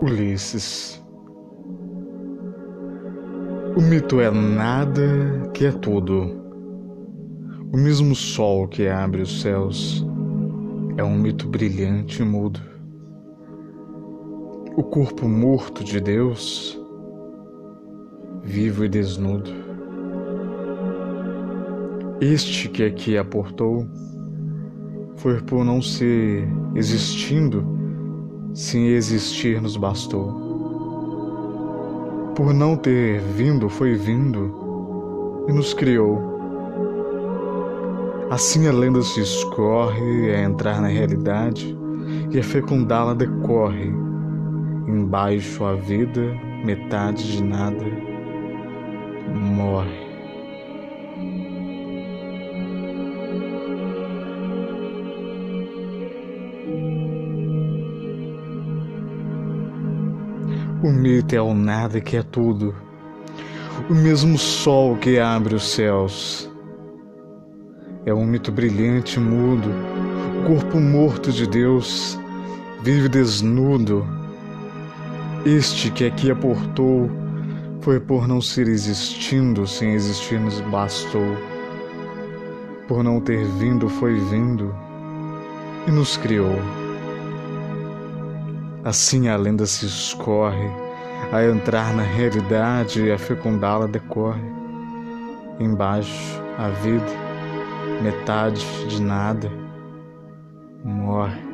Ulisses. O mito é nada que é tudo. O mesmo sol que abre os céus é um mito brilhante e mudo. O corpo morto de Deus, vivo e desnudo. Este que aqui aportou foi por não ser existindo Sim, existir nos bastou. Por não ter vindo, foi vindo e nos criou. Assim a lenda se escorre a entrar na realidade e a fecundá-la decorre. Embaixo a vida, metade de nada, morre. O mito é o nada que é tudo, o mesmo sol que abre os céus. É um mito brilhante e mudo, o corpo morto de Deus vive desnudo. Este que aqui aportou foi por não ser existindo, sem existir nos bastou. Por não ter vindo, foi vindo e nos criou. Assim a lenda se escorre, a entrar na realidade e a fecundá-la decorre. Embaixo, a vida, metade de nada, morre.